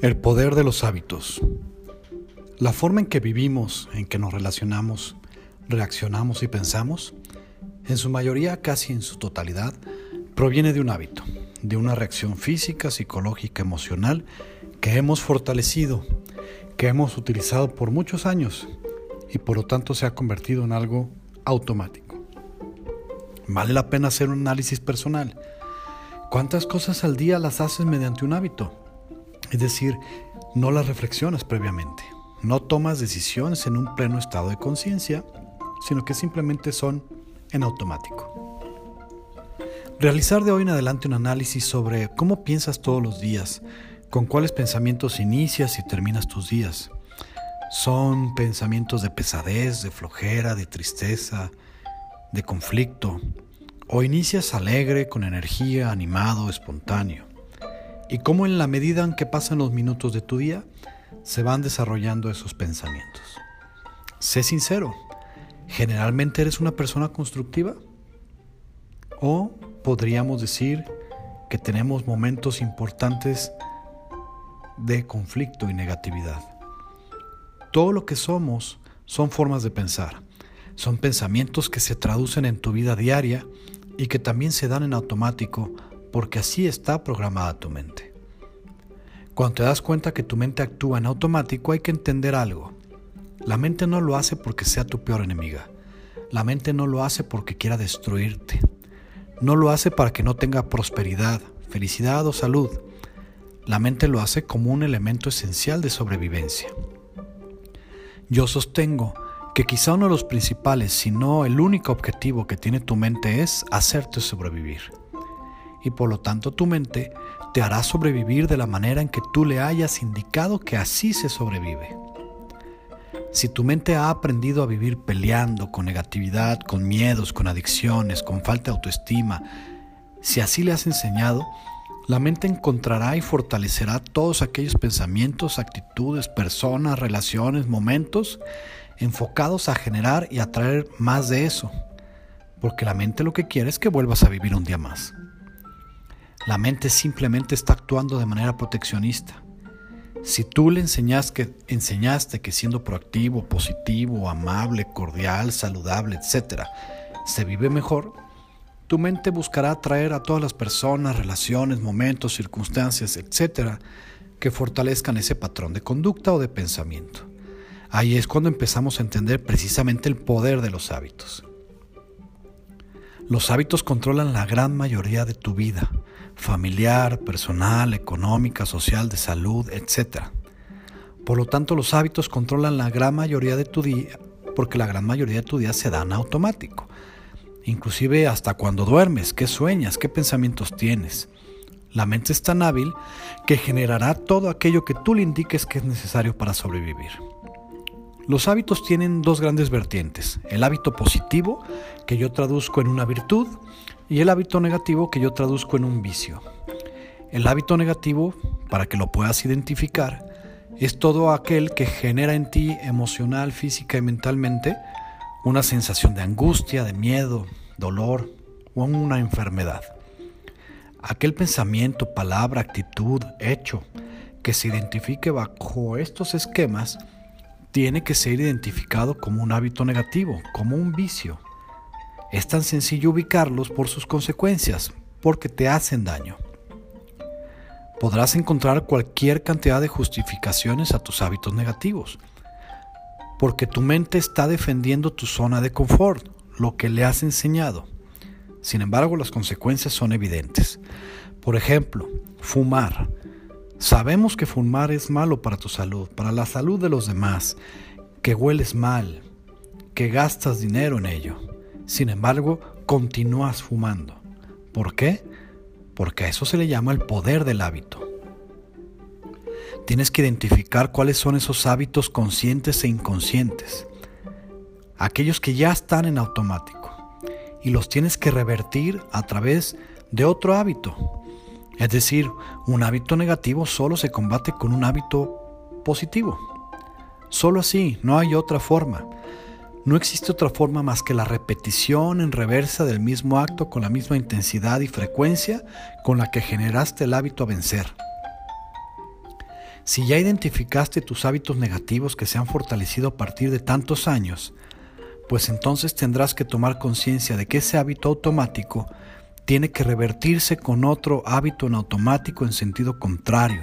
El poder de los hábitos. La forma en que vivimos, en que nos relacionamos, reaccionamos y pensamos, en su mayoría, casi en su totalidad, proviene de un hábito, de una reacción física, psicológica, emocional que hemos fortalecido, que hemos utilizado por muchos años y por lo tanto se ha convertido en algo automático. Vale la pena hacer un análisis personal. ¿Cuántas cosas al día las haces mediante un hábito? Es decir, no las reflexionas previamente, no tomas decisiones en un pleno estado de conciencia, sino que simplemente son en automático. Realizar de hoy en adelante un análisis sobre cómo piensas todos los días, con cuáles pensamientos inicias y terminas tus días. Son pensamientos de pesadez, de flojera, de tristeza, de conflicto, o inicias alegre, con energía, animado, espontáneo y cómo en la medida en que pasan los minutos de tu día se van desarrollando esos pensamientos. Sé sincero, ¿generalmente eres una persona constructiva? ¿O podríamos decir que tenemos momentos importantes de conflicto y negatividad? Todo lo que somos son formas de pensar, son pensamientos que se traducen en tu vida diaria y que también se dan en automático porque así está programada tu mente. Cuando te das cuenta que tu mente actúa en automático hay que entender algo. La mente no lo hace porque sea tu peor enemiga. La mente no lo hace porque quiera destruirte. No lo hace para que no tenga prosperidad, felicidad o salud. La mente lo hace como un elemento esencial de sobrevivencia. Yo sostengo que quizá uno de los principales, si no el único objetivo que tiene tu mente es hacerte sobrevivir y por lo tanto tu mente te hará sobrevivir de la manera en que tú le hayas indicado que así se sobrevive. Si tu mente ha aprendido a vivir peleando con negatividad, con miedos, con adicciones, con falta de autoestima, si así le has enseñado, la mente encontrará y fortalecerá todos aquellos pensamientos, actitudes, personas, relaciones, momentos enfocados a generar y atraer más de eso, porque la mente lo que quiere es que vuelvas a vivir un día más. La mente simplemente está actuando de manera proteccionista. Si tú le enseñas que, enseñaste que siendo proactivo, positivo, amable, cordial, saludable, etc., se vive mejor, tu mente buscará atraer a todas las personas, relaciones, momentos, circunstancias, etc., que fortalezcan ese patrón de conducta o de pensamiento. Ahí es cuando empezamos a entender precisamente el poder de los hábitos. Los hábitos controlan la gran mayoría de tu vida, familiar, personal, económica, social, de salud, etc. Por lo tanto, los hábitos controlan la gran mayoría de tu día, porque la gran mayoría de tu día se dan automático. Inclusive hasta cuando duermes, qué sueñas, qué pensamientos tienes. La mente es tan hábil que generará todo aquello que tú le indiques que es necesario para sobrevivir. Los hábitos tienen dos grandes vertientes, el hábito positivo, que yo traduzco en una virtud, y el hábito negativo, que yo traduzco en un vicio. El hábito negativo, para que lo puedas identificar, es todo aquel que genera en ti emocional, física y mentalmente una sensación de angustia, de miedo, dolor o una enfermedad. Aquel pensamiento, palabra, actitud, hecho que se identifique bajo estos esquemas tiene que ser identificado como un hábito negativo, como un vicio. Es tan sencillo ubicarlos por sus consecuencias, porque te hacen daño. Podrás encontrar cualquier cantidad de justificaciones a tus hábitos negativos, porque tu mente está defendiendo tu zona de confort, lo que le has enseñado. Sin embargo, las consecuencias son evidentes. Por ejemplo, fumar Sabemos que fumar es malo para tu salud, para la salud de los demás, que hueles mal, que gastas dinero en ello. Sin embargo, continúas fumando. ¿Por qué? Porque a eso se le llama el poder del hábito. Tienes que identificar cuáles son esos hábitos conscientes e inconscientes, aquellos que ya están en automático, y los tienes que revertir a través de otro hábito, es decir, un hábito negativo solo se combate con un hábito positivo. Solo así, no hay otra forma. No existe otra forma más que la repetición en reversa del mismo acto con la misma intensidad y frecuencia con la que generaste el hábito a vencer. Si ya identificaste tus hábitos negativos que se han fortalecido a partir de tantos años, pues entonces tendrás que tomar conciencia de que ese hábito automático tiene que revertirse con otro hábito en automático en sentido contrario.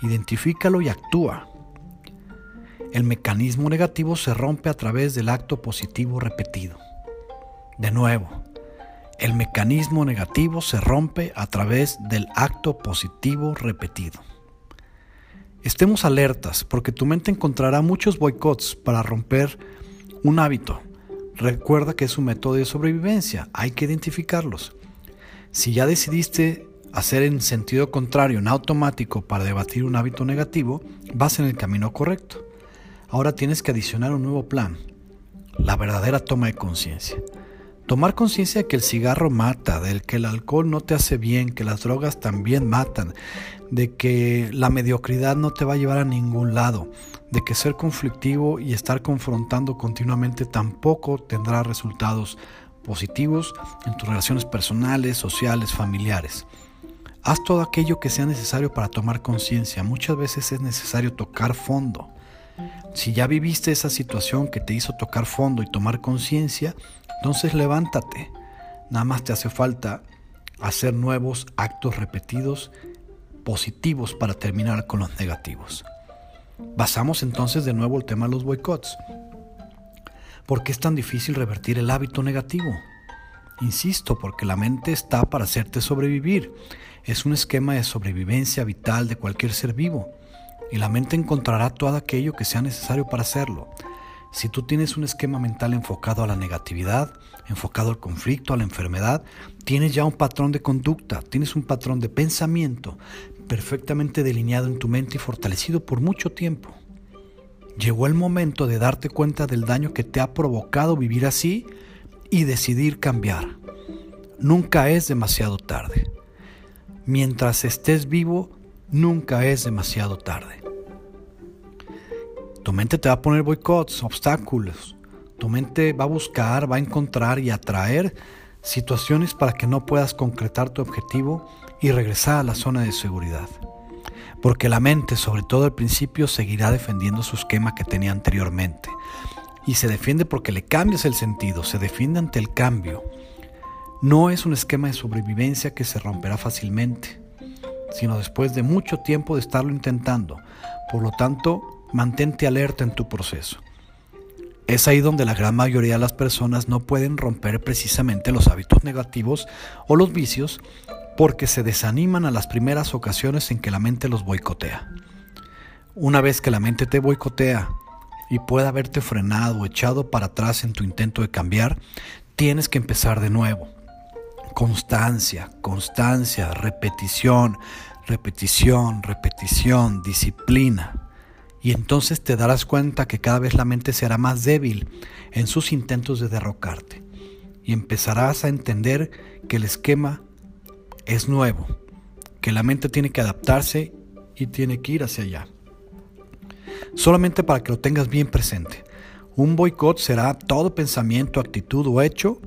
Identifícalo y actúa. El mecanismo negativo se rompe a través del acto positivo repetido. De nuevo, el mecanismo negativo se rompe a través del acto positivo repetido. Estemos alertas porque tu mente encontrará muchos boicots para romper un hábito. Recuerda que es un método de sobrevivencia, hay que identificarlos. Si ya decidiste hacer en sentido contrario, en automático, para debatir un hábito negativo, vas en el camino correcto. Ahora tienes que adicionar un nuevo plan, la verdadera toma de conciencia. Tomar conciencia de que el cigarro mata, de que el alcohol no te hace bien, que las drogas también matan, de que la mediocridad no te va a llevar a ningún lado, de que ser conflictivo y estar confrontando continuamente tampoco tendrá resultados positivos en tus relaciones personales, sociales, familiares. Haz todo aquello que sea necesario para tomar conciencia. Muchas veces es necesario tocar fondo. Si ya viviste esa situación que te hizo tocar fondo y tomar conciencia, entonces levántate. Nada más te hace falta hacer nuevos actos repetidos positivos para terminar con los negativos. Basamos entonces de nuevo el tema de los boicots. ¿Por qué es tan difícil revertir el hábito negativo? Insisto, porque la mente está para hacerte sobrevivir. Es un esquema de sobrevivencia vital de cualquier ser vivo. Y la mente encontrará todo aquello que sea necesario para hacerlo. Si tú tienes un esquema mental enfocado a la negatividad, enfocado al conflicto, a la enfermedad, tienes ya un patrón de conducta, tienes un patrón de pensamiento perfectamente delineado en tu mente y fortalecido por mucho tiempo. Llegó el momento de darte cuenta del daño que te ha provocado vivir así y decidir cambiar. Nunca es demasiado tarde. Mientras estés vivo, nunca es demasiado tarde. Tu mente te va a poner boicots, obstáculos. Tu mente va a buscar, va a encontrar y atraer situaciones para que no puedas concretar tu objetivo y regresar a la zona de seguridad. Porque la mente, sobre todo al principio, seguirá defendiendo su esquema que tenía anteriormente. Y se defiende porque le cambias el sentido, se defiende ante el cambio. No es un esquema de sobrevivencia que se romperá fácilmente, sino después de mucho tiempo de estarlo intentando. Por lo tanto, mantente alerta en tu proceso. Es ahí donde la gran mayoría de las personas no pueden romper precisamente los hábitos negativos o los vicios porque se desaniman a las primeras ocasiones en que la mente los boicotea. Una vez que la mente te boicotea y pueda haberte frenado o echado para atrás en tu intento de cambiar, tienes que empezar de nuevo. Constancia, constancia, repetición, repetición, repetición, disciplina. Y entonces te darás cuenta que cada vez la mente será más débil en sus intentos de derrocarte. Y empezarás a entender que el esquema es nuevo, que la mente tiene que adaptarse y tiene que ir hacia allá. Solamente para que lo tengas bien presente. Un boicot será todo pensamiento, actitud o hecho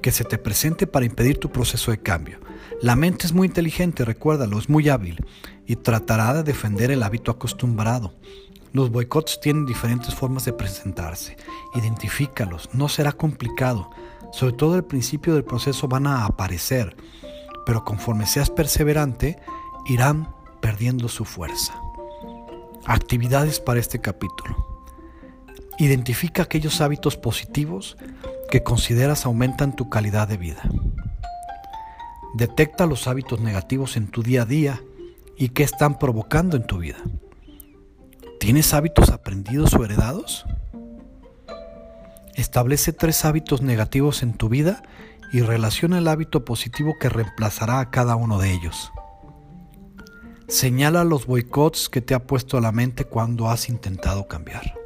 que se te presente para impedir tu proceso de cambio. La mente es muy inteligente, recuérdalo, es muy hábil y tratará de defender el hábito acostumbrado. Los boicots tienen diferentes formas de presentarse. Identifícalos, no será complicado. Sobre todo al principio del proceso van a aparecer, pero conforme seas perseverante, irán perdiendo su fuerza. Actividades para este capítulo. Identifica aquellos hábitos positivos que consideras aumentan tu calidad de vida. Detecta los hábitos negativos en tu día a día y qué están provocando en tu vida. ¿Tienes hábitos aprendidos o heredados? Establece tres hábitos negativos en tu vida y relaciona el hábito positivo que reemplazará a cada uno de ellos. Señala los boicots que te ha puesto a la mente cuando has intentado cambiar.